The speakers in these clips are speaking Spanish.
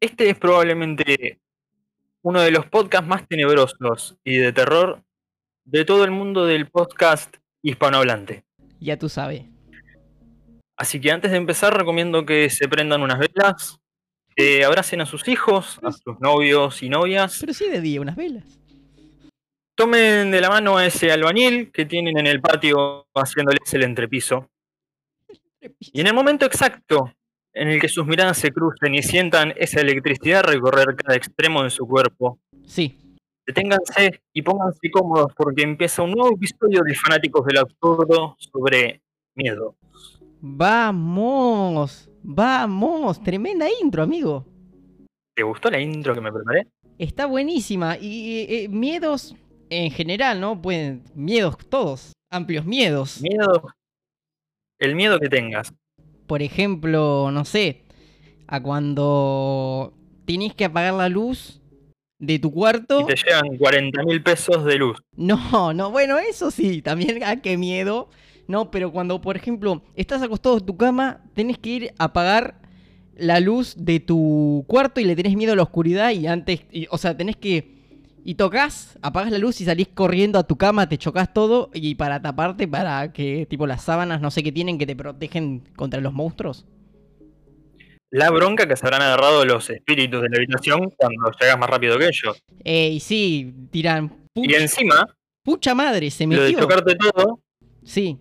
Este es probablemente uno de los podcasts más tenebrosos y de terror de todo el mundo del podcast hispanohablante. Ya tú sabes. Así que antes de empezar recomiendo que se prendan unas velas, que abracen a sus hijos, a sus novios y novias. Pero sí de día, unas velas. Tomen de la mano a ese albañil que tienen en el patio haciéndoles el entrepiso. Y en el momento exacto en el que sus miradas se crucen y sientan esa electricidad recorrer cada extremo de su cuerpo, Sí. deténganse y pónganse cómodos porque empieza un nuevo episodio de Fanáticos del Absurdo sobre miedo. Vamos, vamos. Tremenda intro, amigo. ¿Te gustó la intro que me preparé? Está buenísima. Y eh, miedos en general, ¿no? Pueden. Miedos todos. Amplios miedos. Miedo, el miedo que tengas. Por ejemplo, no sé. A cuando tenés que apagar la luz de tu cuarto. Y te llegan 40 mil pesos de luz. No, no, bueno, eso sí, también, ah, qué miedo. No, pero cuando, por ejemplo, estás acostado en tu cama, tenés que ir a apagar la luz de tu cuarto y le tenés miedo a la oscuridad y antes, y- o sea, tenés que... Y tocas, apagas la luz y salís corriendo a tu cama, te chocas todo y para taparte, para que, tipo, las sábanas, no sé qué tienen, que te protegen contra los monstruos. La bronca que se habrán agarrado los espíritus de la habitación cuando llegas más rápido que ellos. Eh, y sí, tiran... Y encima, pucha madre, se lo de metió. chocarte todo Sí,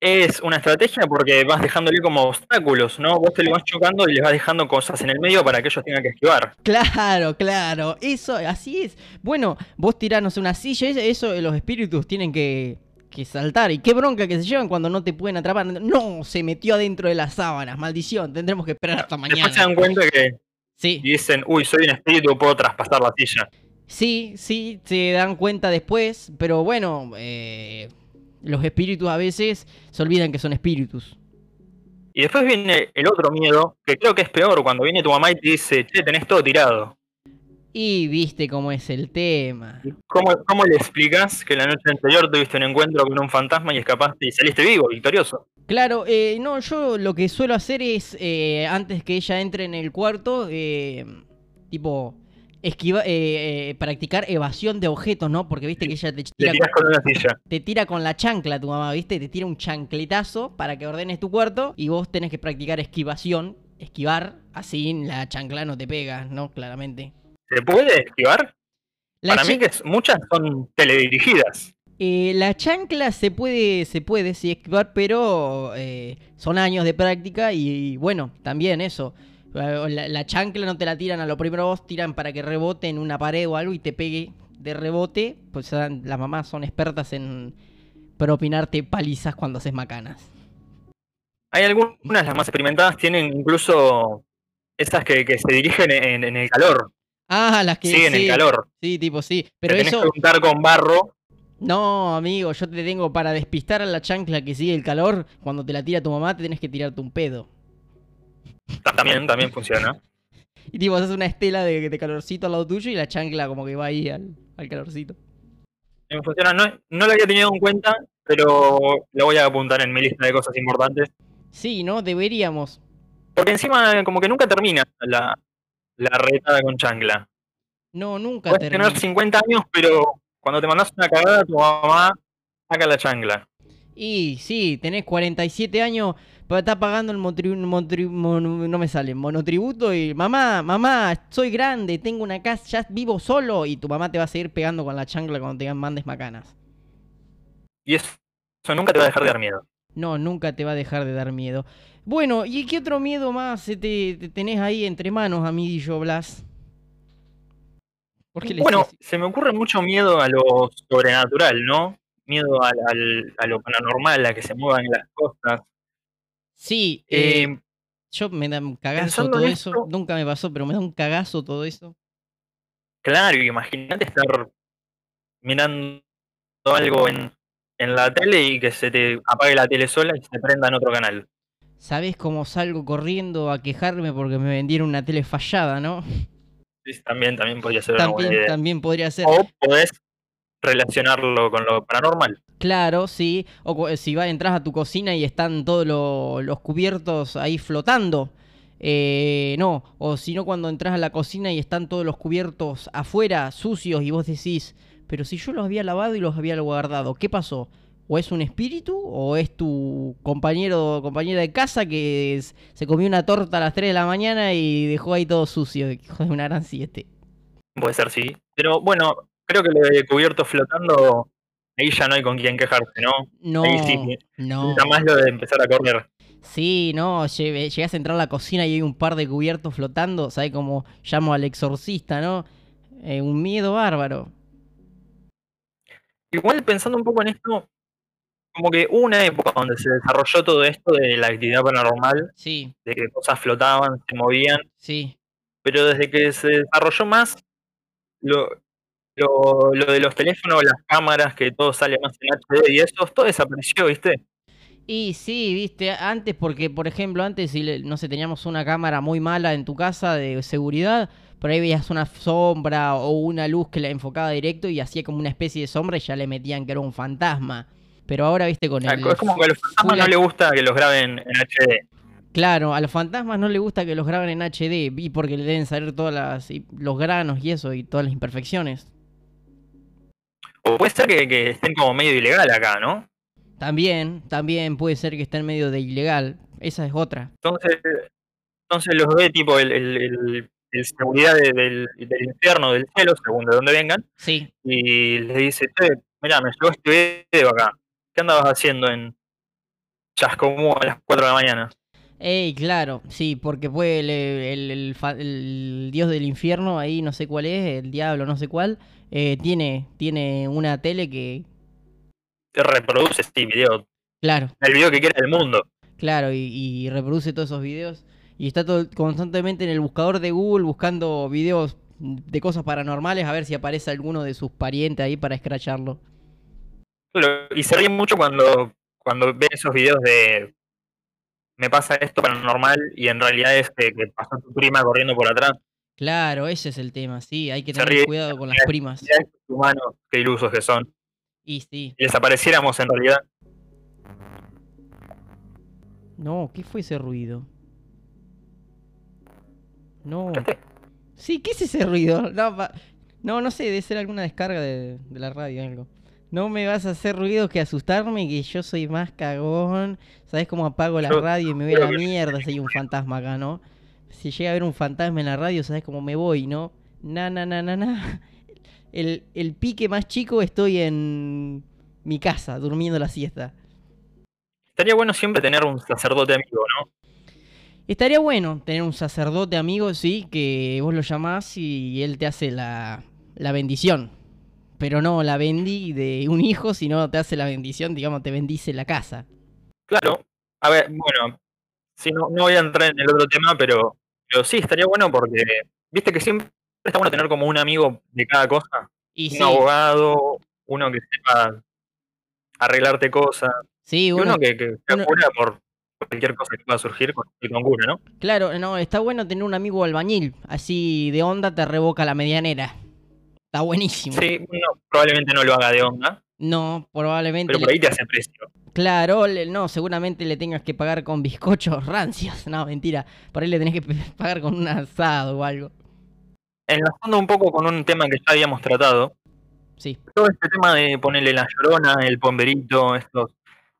es una estrategia porque vas dejándole como obstáculos, ¿no? Vos te lo vas chocando y les vas dejando cosas en el medio para que ellos tengan que esquivar. Claro, claro, eso, así es. Bueno, vos tirás, no sé, una silla, eso, eso los espíritus tienen que, que saltar. Y qué bronca que se llevan cuando no te pueden atrapar. No, se metió adentro de las sábanas, maldición, tendremos que esperar hasta Después se mañana. dan cuenta que Sí, y dicen, uy, soy un espíritu, puedo traspasar la silla. sí, sí, se dan cuenta después, pero bueno, eh, los espíritus a veces se olvidan que son espíritus. Y después viene el otro miedo, que creo que es peor, cuando viene tu mamá y te dice, che, tenés todo tirado. Y viste cómo es el tema. ¿Y ¿Cómo, ¿Cómo le explicas que la noche anterior tuviste un encuentro con un fantasma y escapaste y saliste vivo, victorioso? Claro, eh, no, yo lo que suelo hacer es, eh, antes que ella entre en el cuarto, eh, tipo, esquiva, eh, eh, practicar evasión de objetos, ¿no? Porque viste que ella te tira, con una silla. te tira con la chancla tu mamá, ¿viste? Te tira un chancletazo para que ordenes tu cuarto y vos tenés que practicar esquivación, esquivar, así la chancla no te pega, ¿no? Claramente. ¿Se puede esquivar? La, Para mí que es- muchas son teledirigidas. eh, la chancla se puede, se puede sí esquivar, pero eh, son años de práctica y, bueno, también eso. La, la chancla no te la tiran a lo primero vos, tiran para que rebote en una pared o algo y te pegue de rebote. Pues las mamás son expertas en propinarte palizas cuando haces macanas. Hay algunas, las más experimentadas, tienen incluso esas que, que se dirigen en, en el calor, Ah, las que siguen sí, el calor. Sí, tipo sí. Te Pero tenés eso. que untar con barro. No, amigo, yo te tengo para despistar a la chancla que sigue el calor. Cuando te la tira tu mamá, te tenés que tirarte un pedo. También, también funciona. Y tipo, haces una estela de, de calorcito al lado tuyo y la chancla como que va ahí al, al calorcito. También funciona. No, no lo había tenido en cuenta, pero lo voy a apuntar en mi lista de cosas importantes. Sí, ¿no? Deberíamos. Porque encima como que nunca termina la, la retada con chancla. No, nunca Puedes termina. tener 50 años, pero cuando te mandas una cagada, tu mamá saca la chancla. Y sí, tenés 47 años, estás pagando el mono- no me sale, monotributo y mamá, mamá, soy grande, tengo una casa, ya vivo solo y tu mamá te va a seguir pegando con la chancla cuando te mandes macanas. Y eso, eso nunca te va a dejar de dar miedo. No, nunca te va a dejar de dar miedo. Bueno, ¿y qué otro miedo más te, te tenés ahí entre manos, amiguillo Blas? ¿Por qué le Bueno, se me ocurre mucho miedo a lo sobrenatural, ¿no? Miedo al, al- a lo paranormal, a que se muevan las cosas. Sí, eh, Eh, yo me da un cagazo todo eso. esto- Nunca me pasó, pero me da un cagazo todo eso. claro, imagínate estar mirando algo en, en la tele y que se te apague la tele sola y se prenda en otro canal. ¿Sabés cómo salgo corriendo a quejarme porque me vendieron una tele fallada, no? Sí, También, también podría ser una buena También, idea. también podría ser. O podés relacionarlo con lo paranormal. Claro, sí. O si vas, entras a tu cocina y están todos lo- los cubiertos ahí flotando. Eh, no, o si no cuando entras a la cocina y están todos los cubiertos afuera, sucios, y vos decís, pero si yo los había lavado y los había guardado, ¿qué pasó? ¿O es un espíritu? ¿O es tu compañero o compañera de casa que se comió una torta a las 3 de la mañana y dejó ahí todo sucio? Hijo de una gran siete. Puede ser, sí. Pero bueno, creo que lo de cubierto flotando, ahí ya no hay con quién quejarse, ¿no? No, ahí sí, no. Nada más lo de empezar a correr. Sí, no, llegas a entrar a la cocina y hay un par de cubiertos flotando, ¿sabes cómo llamo al exorcista, no? Eh, un miedo bárbaro. Igual pensando un poco en esto, como que hubo una época donde se desarrolló todo esto de la actividad paranormal, sí. de que cosas flotaban, se movían. Sí. Pero desde que se desarrolló más, lo, lo, lo de los teléfonos, las cámaras, que todo sale más en HD y eso, todo desapareció, ¿viste? Y sí, viste, antes porque, por ejemplo, antes si no sé, teníamos una cámara muy mala en tu casa de seguridad, por ahí veías una sombra o una luz que la enfocaba directo y hacía como una especie de sombra y ya le metían que era un fantasma. Pero ahora, viste, con el... Es como que a los fantasmas no les gusta que los graben en HD. Claro, a los fantasmas no les gusta que los graben en HD y porque le deben salir todos los granos y eso y todas las imperfecciones. O puede ser que, que estén como medio ilegal acá, ¿no? También, también puede ser que esté en medio de ilegal. Esa es otra. Entonces, entonces los ve tipo el, el, el, seguridad del, del, infierno, del cielo, según de dónde vengan. Sí. Y le dice, che, mirá, me llegó este video acá. ¿Qué andabas haciendo en Chascomú a las 4 de la mañana? Ey, claro, sí, porque fue el, el, el, dios del infierno, ahí no sé cuál es, el diablo, no sé cuál, eh, tiene, tiene una tele que, reproduce este video. Claro. El video que quiera el mundo. Claro, y, reproduce todos esos videos. Y está todo, constantemente en el buscador de Google buscando videos de cosas paranormales a ver si aparece alguno de sus parientes ahí para escracharlo. Y se ríe mucho cuando, cuando ve esos videos de me pasa esto paranormal y en realidad es que, pasó tu prima corriendo por atrás. Claro, ese es el tema, sí, hay que tener cuidado con las primas. Humanos, qué ilusos que son. Y sí. desapareciéramos en realidad. No, ¿qué fue ese ruido? No. Sí, ¿qué es ese ruido? No, no, sé, debe ser alguna descarga de, la radio o algo. No me vas a hacer ruido que asustarme, que yo soy más cagón. ¿Sabes cómo apago la radio y me voy a la mierda si hay un fantasma acá, no? Si llega a haber un fantasma en la radio, ¿sabes cómo me voy, no? Na, na, na, na, na el, el pique más chico estoy en mi casa, durmiendo la siesta. Estaría bueno siempre tener un sacerdote amigo, ¿no? Estaría bueno tener un sacerdote amigo, sí, que vos lo llamás y él te hace la, la bendición. Pero no la bendí de un hijo, sino te hace la bendición, digamos, te bendice la casa. Claro. A ver, bueno, si no, no voy a entrar en el otro tema, pero, pero sí, estaría bueno porque, viste que siempre está bueno tener como un amigo de cada cosa. Y un abogado, uno que sepa arreglarte cosas. Sí, uno, que, que se apura por cualquier cosa que pueda surgir con, con ¿no? Claro, no, está bueno tener un amigo albañil, así de onda te revoca la medianera. Está buenísimo. Sí, probablemente no lo haga de onda. No, probablemente. Pero por ahí te hace precio. Claro, no, seguramente le tengas que pagar con bizcochos rancios. No, mentira. Por ahí le tenés que pagar con un asado o algo enlazando un poco con un tema que ya habíamos tratado. Sí. Todo este tema de ponerle la llorona, el pomberito, estos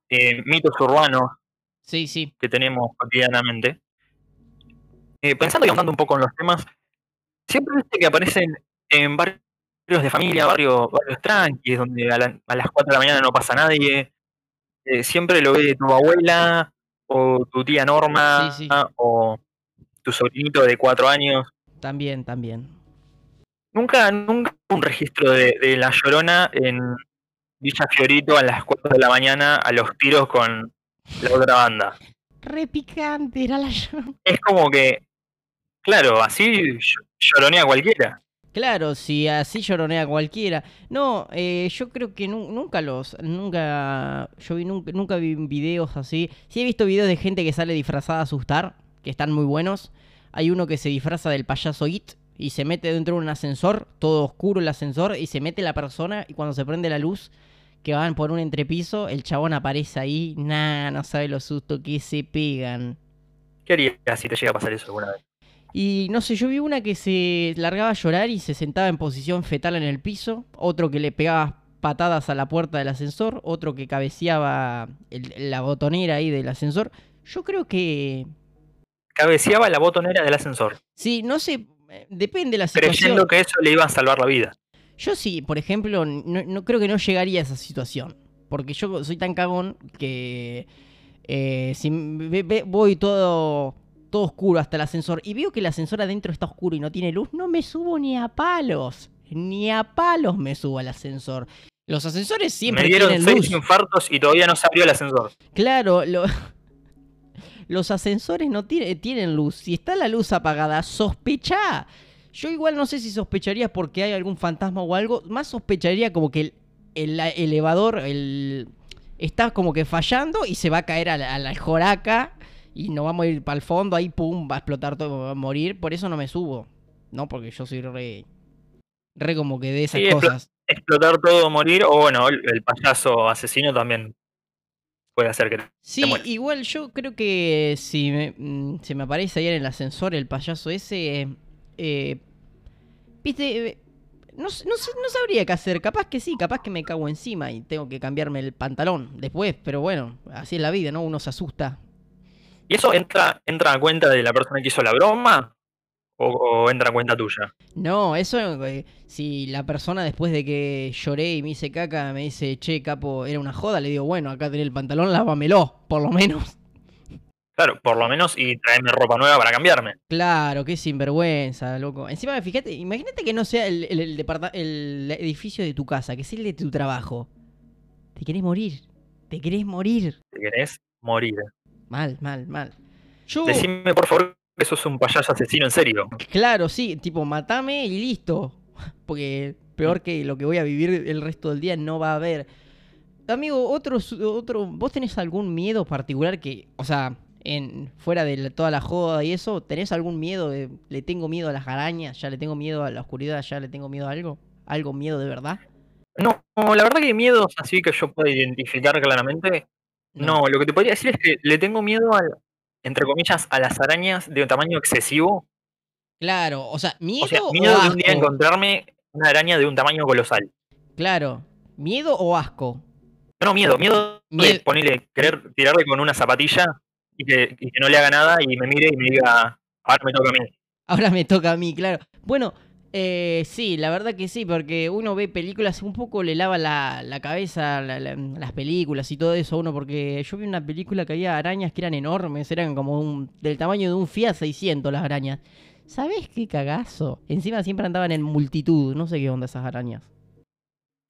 eh, mitos urbanos sí, sí. que tenemos cotidianamente. Eh, pensando y ahondando un poco en los temas, siempre viste que aparecen en barrios de familia, barrios, barrios tranquis, donde a, las 4 de la mañana no pasa nadie. Eh, siempre lo ve tu abuela o tu tía Norma o tu sobrinito de 4 años. También, también. Nunca, nunca un registro de, La Llorona en Villa Fiorito a las 4 de la mañana a los tiros con la otra banda. Re picante era La Llorona. Es como que, claro, así lloronea cualquiera. Claro, si así lloronea cualquiera. No, eh, yo creo que nunca los, nunca, yo vi, nunca, vi videos así. Sí he visto videos de gente que sale disfrazada a asustar, que están muy buenos. Hay uno que se disfraza del payaso It, y se mete dentro de un ascensor, todo oscuro el ascensor, y se mete la persona y cuando se prende la luz, que van por un entrepiso, el chabón aparece ahí, nah, no sabe lo susto que se pegan. ¿Qué harías si te llega a pasar eso alguna vez? Y no sé, yo vi una que se largaba a llorar y se sentaba en posición fetal en el piso, otro que le pegaba patadas a la puerta del ascensor, otro que cabeceaba el- la botonera ahí del ascensor. Yo creo que Cabeceaba la botonera del ascensor, sí, no sé, depende de la situación. creyendo que eso le iba a salvar la vida. Yo sí, por ejemplo, no, no creo que no llegaría a esa situación. Porque yo soy tan cagón que eh, si voy todo, todo oscuro hasta el ascensor y veo que el ascensor adentro está oscuro y no tiene luz, no me subo ni a palos. Ni a palos me subo al ascensor. Los ascensores siempre Me dieron tienen seis luz. infartos y todavía no se abrió el ascensor. Claro, lo- los ascensores no tiene- tienen luz. Si está la luz apagada, sospecha. Yo igual no sé si sospecharía porque hay algún fantasma o algo. Más sospecharía como que el, el elevador el, está como que fallando y se va a caer a la, a la joraca y no vamos a ir para el fondo. Ahí, pum, va a explotar todo, va a morir. Por eso no me subo. No, porque yo soy re... Re como que de esas Sí, cosas. Explotar todo, morir, o bueno, el, el payaso asesino también puede hacer que... Sí, igual yo creo que si me, mm, se me aparece ahí en el ascensor el payaso ese, eh, viste, eh, no, no, no sabría qué hacer, capaz que sí, capaz que me cago encima y tengo que cambiarme el pantalón después, pero bueno, así es la vida, ¿no? Uno se asusta. ¿Y eso entra, entra a cuenta de la persona que hizo la broma? ¿O, o entra a cuenta tuya? No, eso, eh, si la persona después de que lloré y me hice caca me dice, che, capo, era una joda, le digo, bueno, acá tenés el pantalón, lávamelo, por lo menos. Claro, por lo menos y traerme ropa nueva para cambiarme. Claro, qué sinvergüenza, loco. Encima, fíjate, imagínate que no sea el, el, el el edificio de tu casa, que es el de tu trabajo. Te querés morir. Te querés morir. Si querés morir. Mal, mal, mal. Yo, Decime, por favor, que sos un payaso asesino en serio. claro, sí, tipo, matame y listo. Porque peor que lo que voy a vivir el resto del día no va a haber. Amigo, otro, otro, ¿vos tenés algún miedo particular que, o sea, en fuera de la- toda la joda y eso, ¿tenés algún miedo de, le tengo miedo a las arañas, ya le tengo miedo a la oscuridad, ya le tengo miedo a algo? ¿Algo miedo de verdad? No, la verdad que miedos así que yo pueda identificar claramente. No, lo que te podría decir es que le tengo miedo al, entre comillas, a las arañas de un tamaño excesivo. Claro, o sea, miedo O sea, o miedo de un día encontrarme una araña de un tamaño colosal. Claro, miedo o asco. No, miedo, miedo de Mie- ponerle, querer tirarle con una zapatilla y que, y que no le haga nada y me mire y me diga, ahora me toca a mí. Ahora me toca a mí, claro. Bueno, eh, sí, la verdad que sí, porque uno ve películas, un poco le lava la, la cabeza la- la- las películas y todo eso a uno, porque yo vi una película que había arañas que eran enormes, eran como un, del tamaño de un Fiat 600 las arañas. ¿Sabés qué cagazo? Encima siempre andaban en multitud, no sé qué onda esas arañas.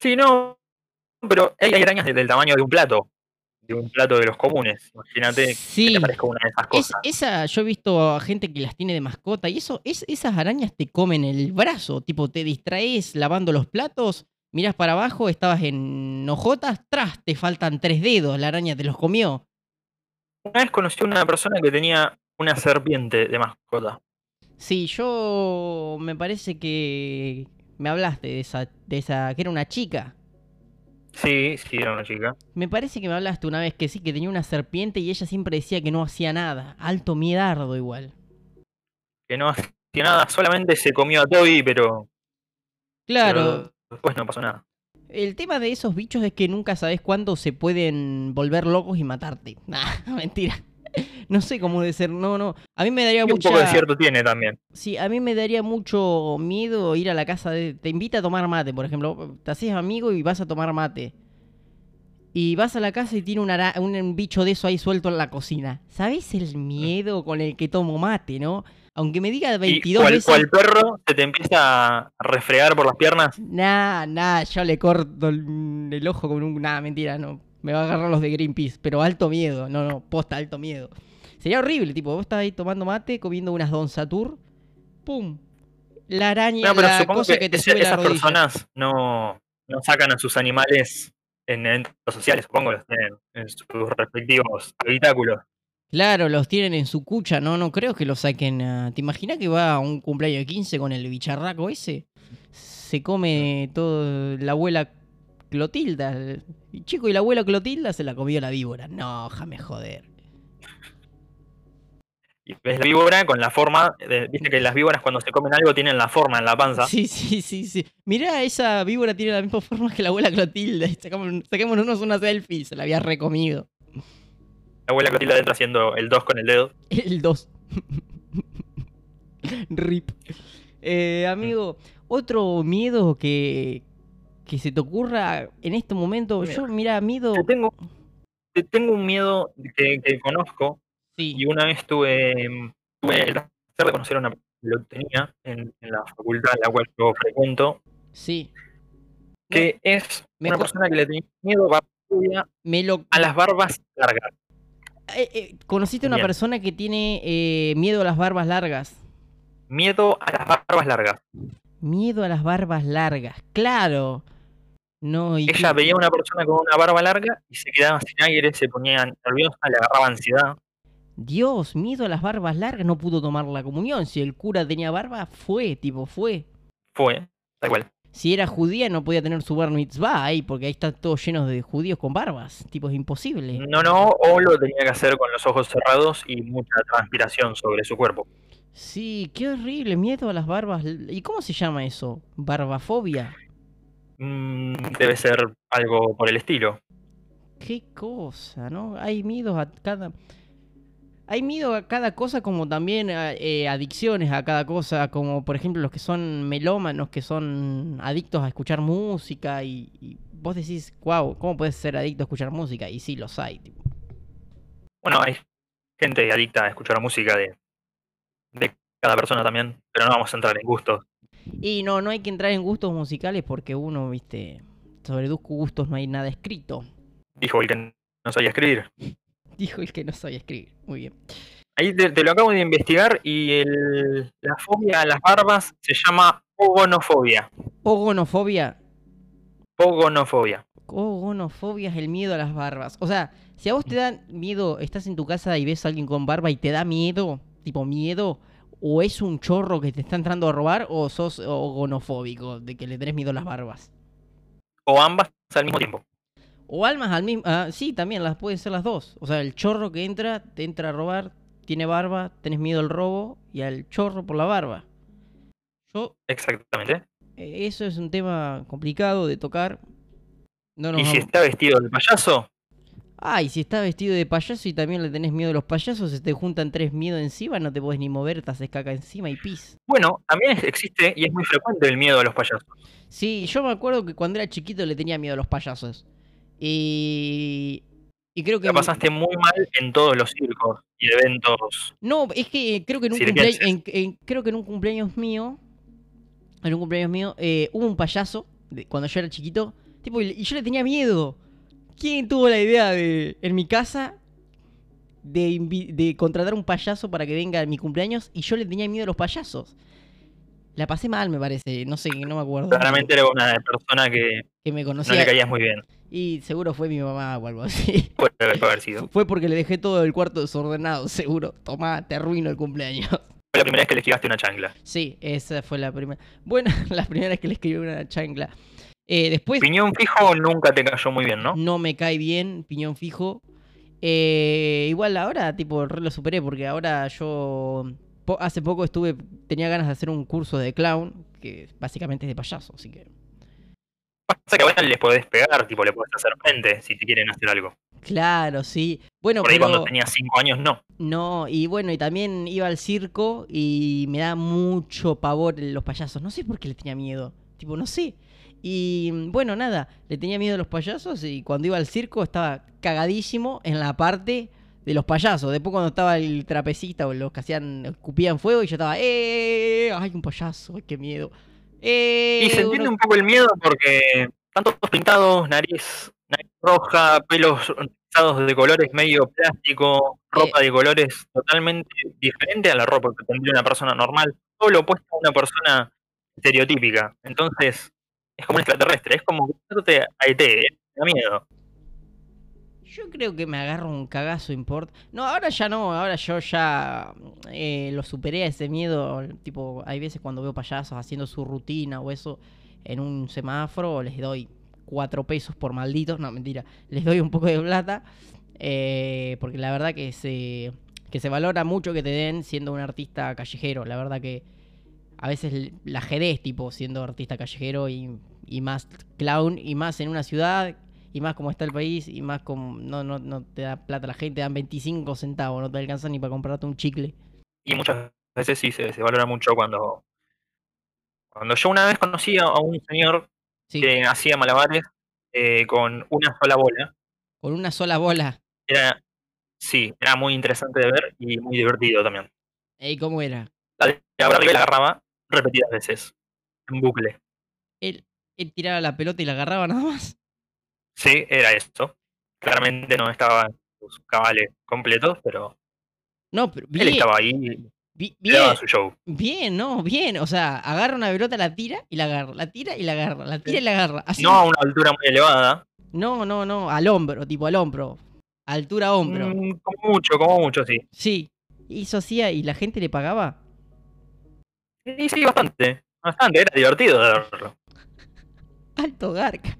Sí, no, pero hay, arañas de- del tamaño de un plato, de un plato de los comunes. Imagínate que Sí. te parezca una de esas Es- cosas. esa, yo he visto a gente que las tiene de mascota y eso, es, esas arañas te comen el brazo, tipo te distraes lavando los platos, miras para abajo, estabas en hojotas, tras, te faltan tres dedos, la araña te los comió. Una vez conocí a una persona que tenía una serpiente de mascota. Sí, yo me parece que me hablaste de esa, de esa, que era una chica. Sí, sí, era una chica. Me parece que me hablaste una vez que sí, que tenía una serpiente y ella siempre decía que no hacía nada. Alto miedardo igual. Que no hacía nada, solamente se comió a Toby, pero, Claro, pero después no pasó nada. El tema de esos bichos es que nunca sabes cuándo se pueden volver locos y matarte. Nah, mentira. No sé cómo debe ser, no, no. A mí me daría Y un poco de cierto tiene también. Sí, a mí me daría mucho miedo ir a la casa de... Te invita a tomar mate, por ejemplo. Te haces amigo y vas a tomar mate. Y vas a la casa y tiene un, ara- un, bicho de eso ahí suelto en la cocina. ¿Sabes el miedo con el que tomo mate, no? Aunque me diga Y 22 cual, veces... cual perro se te empieza a refregar por las piernas. Nah, nah, yo le corto el, el ojo con un. Nah, mentira, no. Me va a agarrar los de Greenpeace, pero alto miedo. No, no, posta, alto miedo. Sería horrible, tipo, vos estás ahí tomando mate, comiendo unas Don Satur. ¡Pum! La araña, No, pero la supongo cosa que, que, te ese- sube la esas personas no, no sacan a sus animales en eventos sociales, supongo, los tienen en sus respectivos habitáculos. Claro, los tienen en su cucha, no, no creo que los saquen a... ¿Te imaginas que va a un cumpleaños de 15 con el bicharraco ese? Se come todo la abuela Clotilda. el chico y la abuela Clotilda se la comió la víbora. No, déjame joder. Y ves la víbora con la forma, de- viste que las víboras cuando se comen algo tienen la forma en la panza. Sí, sí, sí, sí. Mirá, esa víbora tiene la misma forma que la abuela Clotilde. Sacamos- Saquémonos una selfie, se la había recomido. La abuela Clotilde adentro haciendo el 2 con el dedo. El 2. Rip. Eh, amigo, otro miedo que, que se te ocurra en este momento. Mira. Yo, mira, miedo. Te tengo, te tengo un miedo que, que conozco Sí, y una vez tuve, tuve el placer de conocer a una persona que lo tenía en, en la facultad en la cual yo frecuento, sí. que es una persona que le tenía miedo Me lo. a las barbas largas. eh, eh, ¿Conociste a una Bien. persona que tiene eh, miedo a las barbas largas? Miedo a las barbas largas. Miedo a las barbas largas, claro. No, y Ella veía a una persona con una barba larga y se quedaba sin aire, se ponía nerviosa, le agarraba ansiedad. Dios, miedo a las barbas largas, no pudo tomar la comunión. Si el cura tenía barba, fue, tipo, fue. Fue, tal cual. Si era judía, no podía tener su bar mitzvah ahí, porque ahí están todos llenos de judíos con barbas. Tipo, es imposible. No, no, o lo tenía que hacer con los ojos cerrados y mucha transpiración sobre su cuerpo. Sí, qué horrible, miedo a las barbas. ¿Y cómo se llama eso? ¿Barbafobia? Mm, debe ser algo por el estilo. Qué cosa, ¿no? Hay miedos a cada... Hay miedo a cada cosa como también a- eh, adicciones a cada cosa, como por ejemplo los que son melómanos, que son adictos a escuchar música y, y vos decís, wow, ¿cómo puedes ser adicto a escuchar música? Y sí, los hay. tipo. Bueno, hay gente adicta a escuchar música de, de cada persona también, pero no vamos a entrar en gustos. Y no, no hay que entrar en gustos musicales porque uno, viste, sobre gustos no hay nada escrito. Dijo el que no sabía escribir. Dijo el que no sabía escribir. Muy bien. Ahí te, te lo acabo de investigar y el- la fobia a las barbas se llama pogonofobia. Ogonofobia. Pogonofobia. Ogonofobia es el miedo a las barbas. O sea, si a vos te da miedo, estás en tu casa y ves a alguien con barba y te da miedo, tipo miedo, o es un chorro que te está entrando a robar, o sos ogonofóbico, de que le tenés miedo a las barbas. O ambas al mismo tiempo. O almas al mismo. ah, sí, también las pueden ser las dos. O sea, el chorro que entra, te entra a robar, tiene barba, tenés miedo al robo y al chorro por la barba. Yo, Exactamente. eh, eso es un tema complicado de tocar. No nos Y si está vestido el payaso, Ah, y si estás vestido de payaso y también le tenés miedo a los payasos, se te juntan tres miedos encima, no te podés ni mover, te haces caca encima y pis. bueno, también existe y es muy frecuente el miedo a los payasos. Sí, yo me acuerdo que cuando era chiquito le tenía miedo a los payasos. Y. Y creo que. La pasaste muy mal en todos los circos y eventos. No, es que creo que en un, Circenses. cumplea- en- en- creo que en un cumpleaños mío. En un cumpleaños mío, eh, hubo un payaso de- cuando yo era chiquito. Tipo, y yo le tenía miedo. ¿Quién tuvo la idea de. en mi casa. De, contratar un payaso para que venga a mi cumpleaños? Y yo le tenía miedo a los payasos. La pasé mal, me parece. No sé, no me acuerdo. Claramente era una persona que Que me no conocía. le caías muy bien. Y seguro fue mi mamá o algo así. Puede haber sido. Fue porque le dejé todo el cuarto desordenado, seguro. Tomá, te arruino el cumpleaños. Fue la primera vez que le esquivaste una chancla. Sí, esa fue la primera. Bueno, la primera vez que le escribí una chancla. Eh, después Piñón fijo nunca te cayó muy bien, ¿no? no me cae bien, piñón fijo. Eh, igual ahora, tipo, lo superé porque ahora yo po- hace poco estuve, tenía ganas de hacer un curso de clown, que básicamente es de payaso, así que... Pasa que ahora les podés pegar, tipo, le podés hacer frente si te quieren hacer algo. Claro, sí. Bueno, Por ahí pero... cuando tenía 5 años, no. No, y bueno, y también iba al circo y me da mucho pavor los payasos. No sé por qué le tenía miedo. Tipo, no sé. Y mm, bueno, nada, le tenía miedo a los payasos y cuando iba al circo estaba cagadísimo en la parte de los payasos. Después cuando estaba el trapecista o los que hacían, escupían fuego y yo estaba, ¡eh! ¡Ay, un payaso! ¡Ay, qué miedo! ¡Eh! Y se entiende uno- un poco el miedo porque están todos pintados, nariz, nariz roja, pelos rizados de colores medio plástico, ropa de colores totalmente diferente a la ropa que tendría una persona normal, todo lo opuesto a una persona estereotípica. Entonces, es como un extraterrestre, es como a ET, ¿eh? Da miedo. Yo creo que me agarro un cagazo import. No, ahora ya no, ahora yo ya eh, lo superé a ese miedo. Tipo, hay veces cuando veo payasos haciendo su rutina o eso en un semáforo, les doy cuatro pesos por malditos. No, mentira, les doy un poco de plata. eh, porque la verdad que se que se valora mucho que te den siendo un artista callejero. La verdad que a veces la jedez, tipo, siendo artista callejero y, y, más clown, y más en una ciudad, y más como está el país, y más como no, no, no te da plata la gente, te dan 25 centavos, no te alcanza ni para comprarte un chicle. Y muchas veces sí se, se valora mucho cuando. Cuando yo una vez conocí a un señor que hacía malabares eh, con una sola bola. Con una sola bola. Era, sí, era muy interesante de ver y muy divertido también. ¿Y cómo era? La la agarraba repetidas veces, en bucle. ¿Él, ¿Él tiraba la pelota y la agarraba nada más? Sí, era eso. Claramente no estaba en sus cabales completos, pero. No, pero él estaba ahí y bien, su show. Bien, no, bien. O sea, agarra una pelota, la tira y la agarra, la tira y la agarra, la tira y la agarra. No a una altura muy elevada. No, no, no, al hombro, tipo al hombro. Altura hombro. Mm, como mucho, como mucho, sí. Sí. Hizo así y la gente le pagaba. Sí, sí, bastante. Bastante, era divertido de verlo. Alto garca.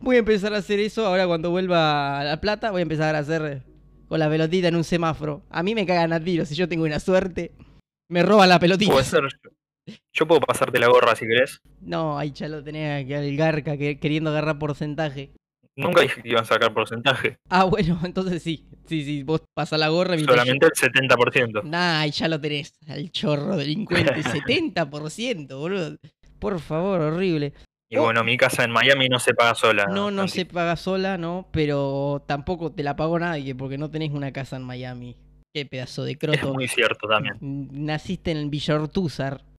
Voy a empezar a hacer eso ahora cuando vuelva a La Plata. Voy a empezar a hacer con la pelotita en un semáforo. A mí me cagan a tiros. Si yo tengo una suerte, me roban la pelotita. Puede ser. Yo puedo pasarte la gorra si querés. No, ahí ya lo tenés aquí al garca queriendo agarrar porcentaje. Nunca dije que iban a sacar porcentaje. Ah, bueno, entonces sí. Sí, sí, vos pasas la gorra. Solamente el 70%. Nah, ya lo tenés. Al chorro delincuente. 70%, boludo. Por favor, horrible. Y bueno, mi casa en Miami no se paga sola. No, no se paga sola, ¿no? Pero tampoco te la pagó nadie porque no tenés una casa en Miami. Qué pedazo de croto. Es muy cierto también. Naciste en Villa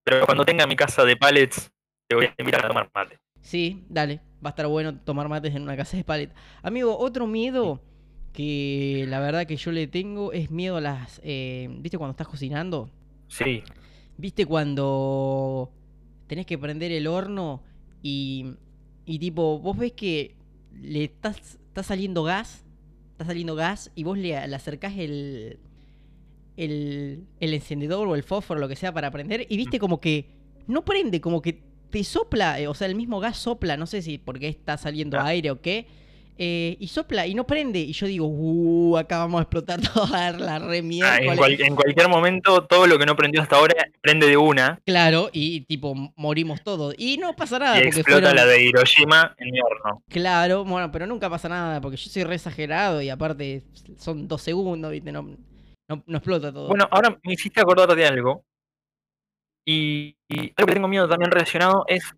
Pero cuando tenga mi casa de pallets, te voy a invitar a tomar mate. Sí, dale. Va a estar bueno tomar mates en una casa de pallets. Amigo, otro miedo que la verdad que yo le tengo es miedo a las... Eh, ¿Viste cuando estás cocinando? Sí. ¿Viste cuando tenés que prender el horno y, y tipo, vos ves que le está, está saliendo gas, está saliendo gas y vos le, acercás el, el, el encendedor o el fósforo, lo que sea, para prender y viste como que no prende, como que te sopla, eh, o sea, el mismo gas sopla, no sé si porque está saliendo ah. aire o qué, eh, y sopla y no prende. Y yo digo, uh, acá vamos a explotar toda la remierda. Ah, en, cualquier momento, todo lo que no prendió hasta ahora prende de una. Claro, y tipo, morimos todos. Y no pasa nada. Y explota la de Hiroshima en mi horno. Claro, bueno, pero nunca pasa nada porque yo soy re exagerado y aparte son dos segundos, ¿viste? No, no, explota todo. Bueno, ahora me hiciste acordar de algo. Y, y algo que tengo miedo también relacionado es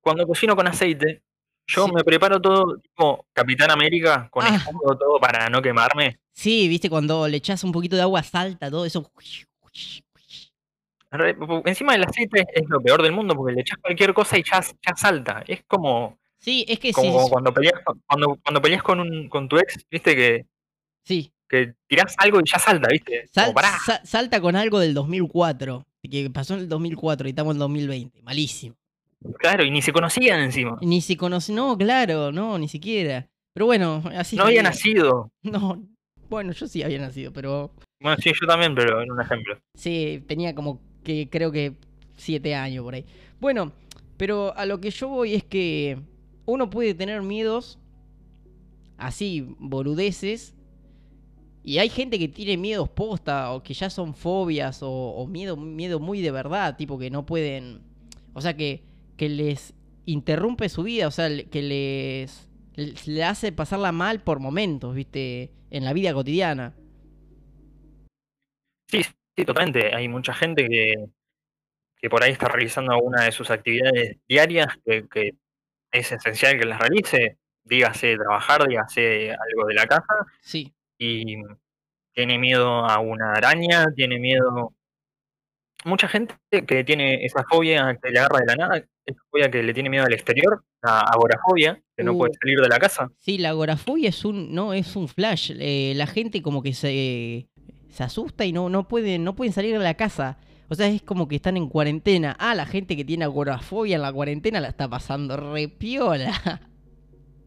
cuando cocino con aceite, yo me preparo todo tipo Capitán América con ah. todo para no quemarme. Sí, viste, cuando le echas un poquito de agua salta todo eso. Encima del aceite es lo peor del mundo porque le echas cualquier cosa y ya, ya salta. Es como. Sí, es que como cuando peleas cuando, cuando peleas con un con tu ex, viste que. Sí. Que tirás algo y ya salta, ¿viste? salta con algo del 2004. Que pasó en el 2004 y estamos en el 2020. Malísimo. Claro, y ni se conocían encima. Ni se conocían, no, claro, no, ni siquiera. Pero bueno, así. No había nacido. No, bueno, yo sí había nacido, pero. Bueno, sí, yo también, pero en un ejemplo. Sí, tenía como que creo que siete años por ahí. Bueno, pero a lo que yo voy es que uno puede tener miedos así, boludeces. Y hay gente que tiene miedos posta, o que ya son fobias, o, miedo, miedo muy de verdad, tipo que no pueden. O sea que que les interrumpe su vida, o sea, que les, le hace pasarla mal por momentos, ¿viste? En la vida cotidiana. Sí, sí, totalmente. Hay mucha gente que, que por ahí está realizando alguna de sus actividades diarias que, es esencial que las realice, dígase trabajar, dígase algo de la casa. Sí. Y tiene miedo a una araña, tiene miedo mucha gente que tiene esa fobia que le agarra de la nada, esa fobia que le tiene miedo al exterior, la agorafobia, que no puede uh. salir de la casa. Sí, la agorafobia es un, no, es un flash. Eh, la gente como que se, se asusta y no, no, pueden, no pueden salir de la casa. O sea, es como que están en cuarentena. Ah, la gente que tiene agorafobia en la cuarentena la está pasando re piola.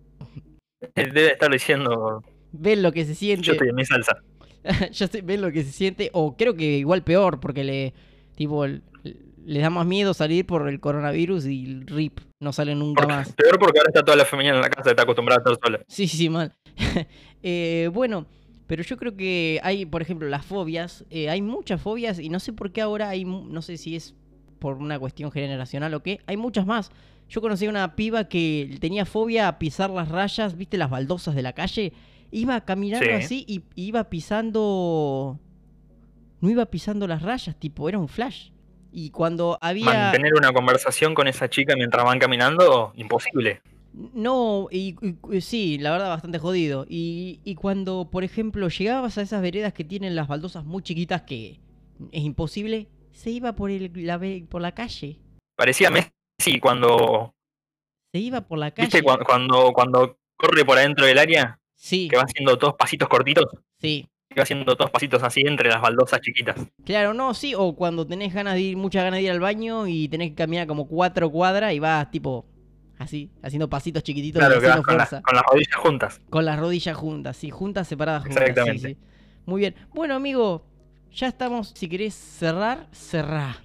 Debe estar diciendo. Ven lo que se siente. Yo estoy en mi salsa. Yo estoy, ven lo que se siente. O creo que igual peor, porque le Tipo, le da más miedo salir por el coronavirus y el RIP. no sale nunca Porque- más. Peor porque ahora está toda la femenina en la casa, está acostumbrada a estar sola. Sí, sí, mal. Eh, bueno, pero yo creo que hay, por ejemplo, las fobias. eh, hay muchas fobias y no sé por qué ahora hay, no sé si es por una cuestión generacional o qué, hay muchas más. Yo conocí a una piba que tenía fobia a pisar las rayas, viste, las baldosas de la calle. Iba caminando Sí. así y iba pisando... No iba pisando las rayas, tipo, era un flash. Y cuando había... Mantener una conversación con esa chica mientras van caminando, imposible. No, y, sí, la verdad bastante jodido. Y, y cuando, por ejemplo, llegabas a esas veredas que tienen las baldosas muy chiquitas que es imposible, se iba por, el, la, por la calle. Parecía Messi cuando, Se iba por la calle. ¿viste? Cuando, cuando, cuando corre por adentro del área, Sí, que va haciendo todos pasitos cortitos, sí. que va haciendo todos pasitos así entre las baldosas chiquitas. Claro, no, sí. O cuando tenés ganas de ir, muchas ganas de ir al baño y tenés que caminar como cuatro cuadras y vas tipo así, haciendo pasitos chiquititos Claro, que vas con, las- fuerza. con las rodillas juntas. Con las rodillas juntas, sí, juntas, separadas juntas. sí, Exactamente. sí. Muy bien. Bueno, amigo, ya estamos. Si querés cerrar, cerrá.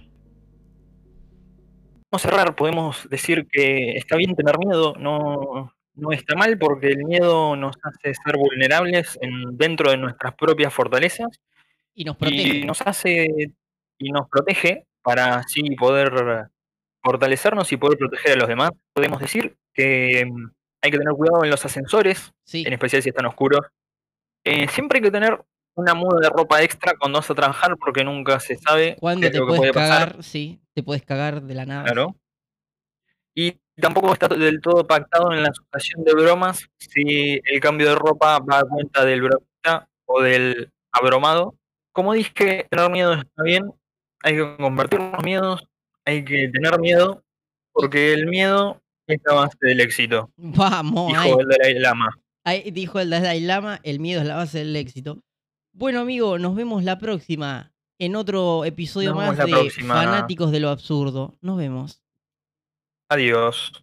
Vamos a cerrar, podemos decir que está bien tener miedo, no, no está mal porque el miedo nos hace ser vulnerables en, dentro de nuestras propias fortalezas Y nos protege. y nos hace y nos protege para así poder fortalecernos y poder proteger a los demás. Podemos decir que mm, hay que tener cuidado en los ascensores, Sí, en especial si están oscuros. Eh, siempre hay que tener una muda de ropa extra cuando vas a trabajar porque nunca se sabe es te lo que puedes puede pasar. cagar, sí, te puedes cagar de la nada. Claro. Y tampoco está del todo pactado en la asociación de bromas si el cambio de ropa va a cuenta del bromista o del abromado. Como dije, tener miedo está bien, hay que convertir los miedos, hay que tener miedo, porque el miedo es la base del éxito, Vamos, dijo el Dalai Lama. Dijo el Dalai Lama, el miedo es la base del éxito. Bueno, amigo, nos vemos la próxima en otro episodio Nos más de próxima. Fanáticos de lo Absurdo. Nos vemos. Adiós.